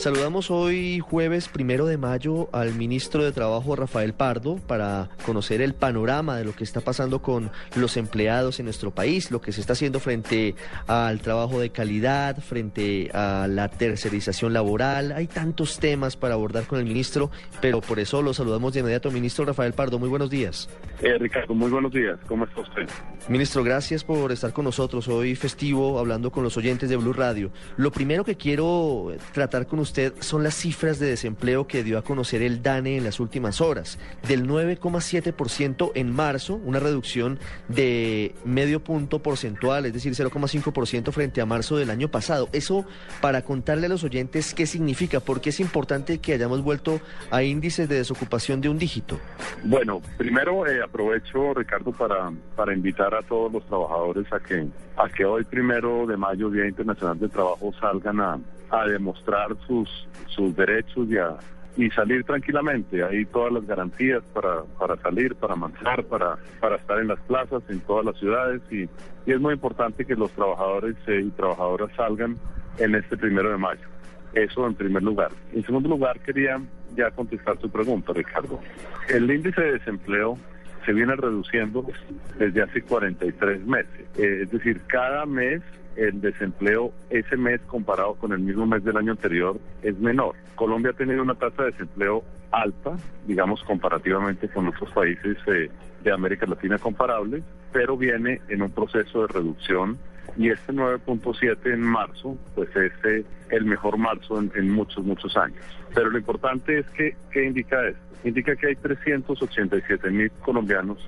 Saludamos hoy jueves primero de mayo al ministro de Trabajo Rafael Pardo para conocer el panorama de lo que está pasando con los empleados en nuestro país, lo que se está haciendo frente al trabajo de calidad, frente a la tercerización laboral. Hay tantos temas para abordar con el ministro, pero por eso lo saludamos de inmediato. Ministro Rafael Pardo, muy buenos días. Eh, Ricardo, muy buenos días. ¿Cómo está usted? Ministro, gracias por estar con nosotros hoy festivo hablando con los oyentes de Blue Radio. Lo primero que quiero tratar con usted son las cifras de desempleo que dio a conocer el DANE en las últimas horas. Del 9,7% en marzo, una reducción de medio punto porcentual, es decir, 0,5% frente a marzo del año pasado. Eso para contarle a los oyentes qué significa, porque es importante que hayamos vuelto a índices de desocupación de un dígito. Bueno, primero eh, aprovecho, Ricardo, para, para invitar a todos los trabajadores a que, a que hoy, primero de mayo, Día Internacional del Trabajo, salgan a, a demostrar sus, sus derechos y, a, y salir tranquilamente. Hay todas las garantías para, para salir, para marchar, para, para estar en las plazas, en todas las ciudades y, y es muy importante que los trabajadores eh, y trabajadoras salgan en este primero de mayo. Eso en primer lugar. En segundo lugar, quería ya contestar su pregunta, Ricardo. El índice de desempleo se viene reduciendo desde hace 43 meses. Eh, es decir, cada mes el desempleo ese mes comparado con el mismo mes del año anterior es menor. Colombia ha tenido una tasa de desempleo alta, digamos comparativamente con otros países eh, de América Latina comparables, pero viene en un proceso de reducción y este 9.7 en marzo, pues es eh, el mejor marzo en, en, muchos, muchos años. Pero lo importante es que, ¿qué indica esto? Indica que hay 387 mil colombianos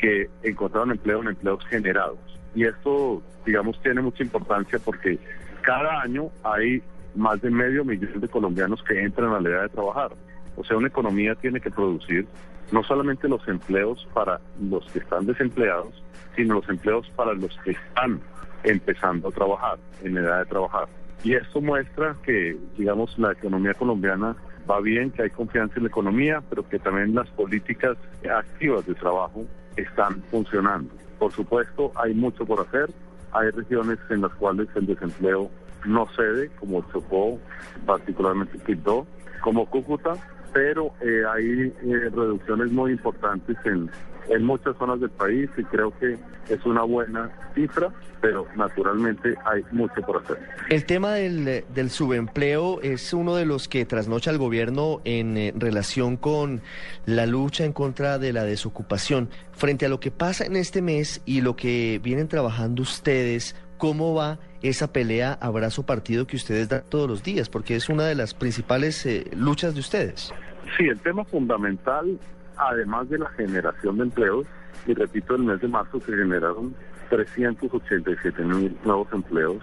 que encontraron empleo en empleos generados. Y esto, digamos, tiene mucha importancia porque cada año hay más de medio millón de colombianos que entran a la edad de trabajar. O sea, una economía tiene que producir no solamente los empleos para los que están desempleados, sino los empleos para los que están empezando a trabajar, en edad de trabajar. Y esto muestra que, digamos, la economía colombiana va bien, que hay confianza en la economía, pero que también las políticas activas de trabajo están funcionando. Por supuesto, hay mucho por hacer. Hay regiones en las cuales el desempleo no cede, como Chocó, particularmente Quito, como Cúcuta, pero eh, hay eh, reducciones muy importantes en, en muchas zonas del país y creo que es una buena cifra, pero naturalmente hay mucho por hacer. El tema del, del subempleo es uno de los que trasnocha al gobierno en eh, relación con la lucha en contra de la desocupación. Frente a lo que pasa en este mes y lo que vienen trabajando ustedes, ¿cómo va esa pelea abrazo partido que ustedes dan todos los días? Porque es una de las principales eh, luchas de ustedes. Sí, el tema fundamental además de la generación de empleos, y repito, el mes de marzo se generaron 387 mil nuevos empleos,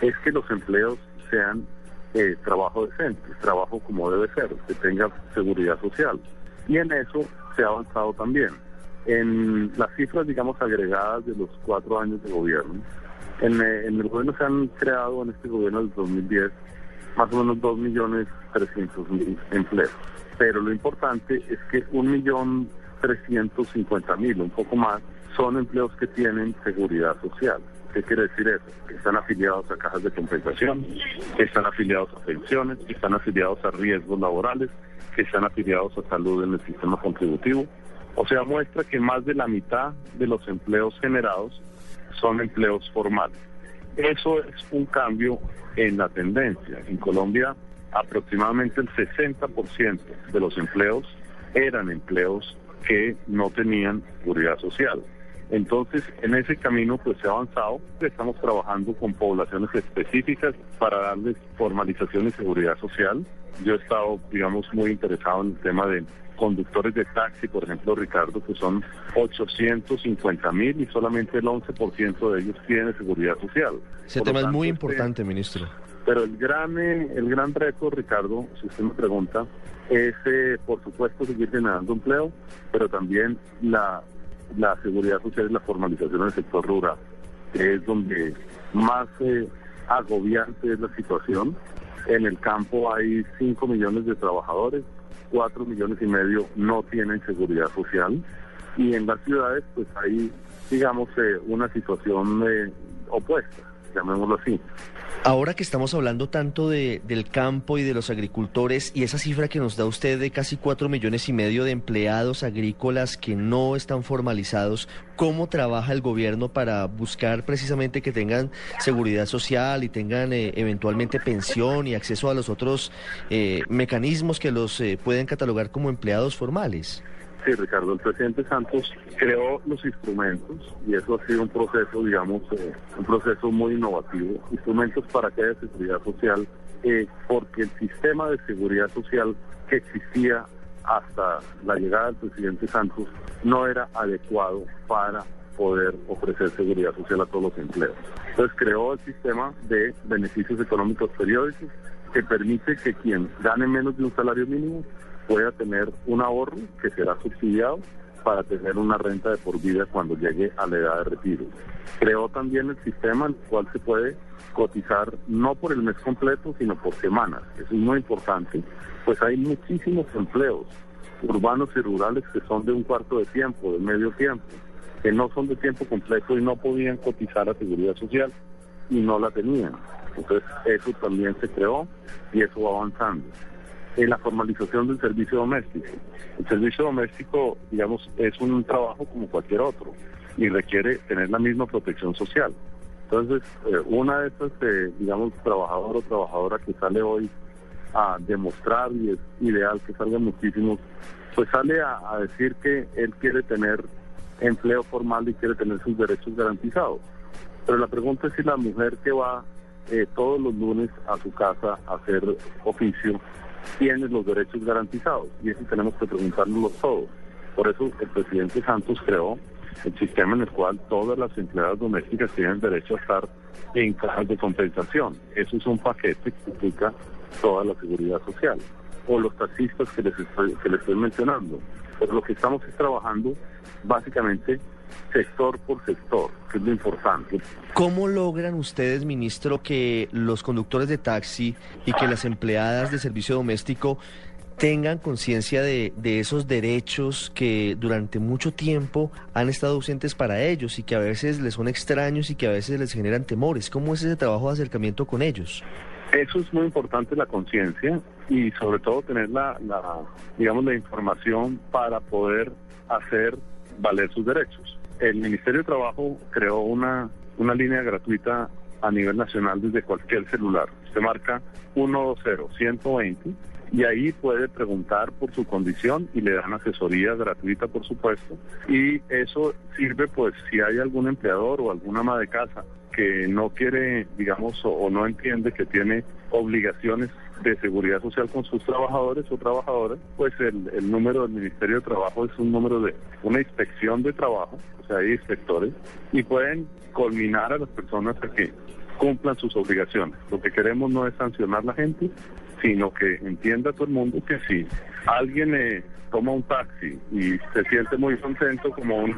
es que los empleos sean eh, trabajo decente, trabajo como debe ser, que tenga seguridad social. Y en eso se ha avanzado también. En las cifras, digamos, agregadas de los cuatro años de gobierno, en, eh, en el gobierno se han creado, en este gobierno del 2010, más o menos 2.300.000 empleos pero lo importante es que un millón trescientos mil, un poco más, son empleos que tienen seguridad social. ¿Qué quiere decir eso? Que están afiliados a cajas de compensación, que están afiliados a pensiones, que están afiliados a riesgos laborales, que están afiliados a salud en el sistema contributivo. O sea, muestra que más de la mitad de los empleos generados son empleos formales. Eso es un cambio en la tendencia. En Colombia aproximadamente el 60% de los empleos eran empleos que no tenían seguridad social. Entonces, en ese camino pues se ha avanzado. Estamos trabajando con poblaciones específicas para darles formalización y seguridad social. Yo he estado, digamos, muy interesado en el tema de conductores de taxi, por ejemplo, Ricardo, que son 850 mil y solamente el 11% de ellos tiene seguridad social. Ese tema es muy importante, ministro. Pero el gran, eh, el gran reto, Ricardo, si usted me pregunta, es, eh, por supuesto, seguir generando empleo, pero también la, la seguridad social y la formalización en el sector rural, que es donde más eh, agobiante es la situación. En el campo hay 5 millones de trabajadores, 4 millones y medio no tienen seguridad social, y en las ciudades pues hay, digamos, una situación opuesta, llamémoslo así. Ahora que estamos hablando tanto de, del campo y de los agricultores y esa cifra que nos da usted de casi cuatro millones y medio de empleados agrícolas que no están formalizados, ¿cómo trabaja el gobierno para buscar precisamente que tengan seguridad social y tengan eh, eventualmente pensión y acceso a los otros eh, mecanismos que los eh, pueden catalogar como empleados formales? Sí, Ricardo, el presidente Santos creó los instrumentos y eso ha sido un proceso, digamos, eh, un proceso muy innovativo, instrumentos para que haya seguridad social, eh, porque el sistema de seguridad social que existía hasta la llegada del presidente Santos no era adecuado para poder ofrecer seguridad social a todos los empleos. Entonces creó el sistema de beneficios económicos periódicos que permite que quien gane menos de un salario mínimo pueda tener un ahorro que será subsidiado para tener una renta de por vida cuando llegue a la edad de retiro. Creó también el sistema en el cual se puede cotizar no por el mes completo, sino por semanas. Eso es muy importante, pues hay muchísimos empleos urbanos y rurales que son de un cuarto de tiempo, de medio tiempo, que no son de tiempo completo y no podían cotizar a seguridad social y no la tenían. Entonces eso también se creó y eso va avanzando en la formalización del servicio doméstico. El servicio doméstico, digamos, es un trabajo como cualquier otro y requiere tener la misma protección social. Entonces, eh, una de esas, eh, digamos, trabajador o trabajadora que sale hoy a demostrar, y es ideal que salgan muchísimos, pues sale a, decir que él quiere tener empleo formal y quiere tener sus derechos garantizados. Pero la pregunta es si la mujer que va eh, todos los lunes a su casa a hacer oficio tiene los derechos garantizados y eso tenemos que preguntárnoslo todos. Por eso el presidente Santos creó el sistema en el cual todas las empleadas domésticas tienen derecho a estar en cajas de compensación. Eso es un paquete que implica toda la seguridad social. O los taxistas que les estoy, que les estoy mencionando. Por lo que estamos es trabajando básicamente sector por sector, que es lo importante. ¿Cómo logran ustedes, ministro, que los conductores de taxi y que las empleadas de servicio doméstico tengan conciencia de, de, esos derechos que durante mucho tiempo han estado ausentes para ellos y que a veces les son extraños y que a veces les generan temores. ¿Cómo es ese trabajo de acercamiento con ellos? Eso es muy importante, la conciencia y sobre todo tener la, la, digamos, la información para poder hacer valer sus derechos. El Ministerio de Trabajo creó una, una línea gratuita a nivel nacional desde cualquier celular. Usted marca 120-120 y ahí puede preguntar por su condición y le dan asesoría gratuita, por supuesto. Y eso sirve, pues, si hay algún empleador o alguna ama de casa que no quiere, digamos, o, no entiende que tiene obligaciones de seguridad social con sus trabajadores o trabajadoras, pues el, el, número del Ministerio de Trabajo es un número de una inspección de trabajo, o sea, hay inspectores, y pueden culminar a las personas a que cumplan sus obligaciones. Lo que queremos no es sancionar a la gente, sino que entienda todo el mundo que si alguien eh, toma un taxi y se siente muy contento como un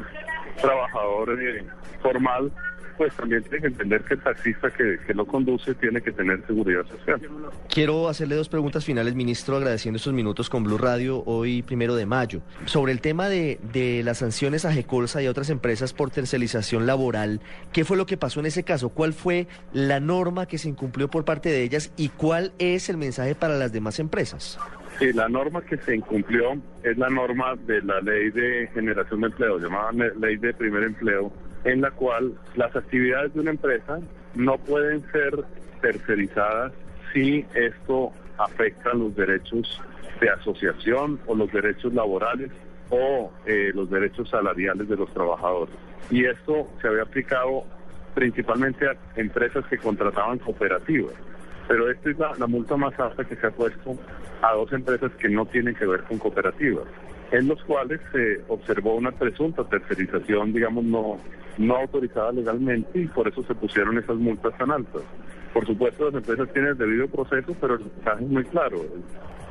trabajador eh, formal, pues también tiene que entender que el taxista que, que lo conduce tiene que tener seguridad social. Quiero hacerle dos preguntas finales, ministro, agradeciendo estos minutos con Blue Radio hoy primero de mayo. Sobre el tema de, de las sanciones a Gecolsa y a otras empresas por tercerización laboral, ¿qué fue lo que pasó en ese caso? ¿Cuál fue la norma que se incumplió por parte de ellas y cuál es el mensaje para las demás empresas? Sí, la norma que se incumplió es la norma de la ley de generación de empleo, llamada ley de primer empleo, en la cual las actividades de una empresa no pueden ser tercerizadas si esto afecta los derechos de asociación o los derechos laborales o eh, los derechos salariales de los trabajadores. Y esto se había aplicado principalmente a empresas que contrataban cooperativas. Pero esta es la, la multa más alta que se ha puesto a dos empresas que no tienen que ver con cooperativas en los cuales se observó una presunta tercerización, digamos, no, no autorizada legalmente y por eso se pusieron esas multas tan altas. Por supuesto, las empresas tienen el debido proceso, pero el mensaje es muy claro.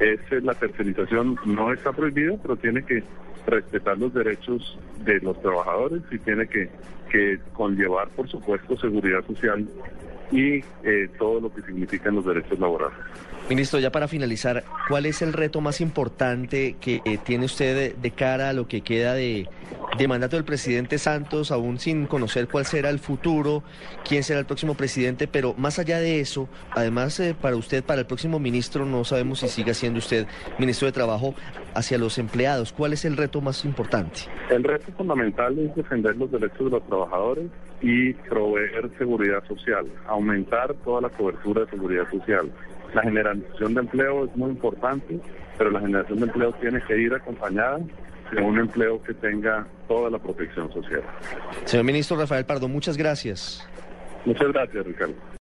Es, eh, la tercerización no está prohibida, pero tiene que respetar los derechos de los trabajadores y tiene que, que conllevar, por supuesto, seguridad social y eh, todo lo que significan los derechos laborales. Ministro, ya para finalizar, ¿cuál es el reto más importante que eh, tiene usted de, cara a lo que queda de, de mandato del presidente Santos, aún sin conocer cuál será el futuro, quién será el próximo presidente, pero más allá de eso, además eh, para usted, para el próximo ministro, no sabemos si siga siendo usted ministro de Trabajo, hacia los empleados, ¿cuál es el reto más importante? El reto fundamental es defender los derechos de los trabajadores y proveer seguridad social, aumentar toda la cobertura de seguridad social. La generación de empleo es muy importante, pero la generación de empleo tiene que ir acompañada de un empleo que tenga toda la protección social. Señor ministro Rafael Pardo, muchas gracias. Muchas gracias, Ricardo.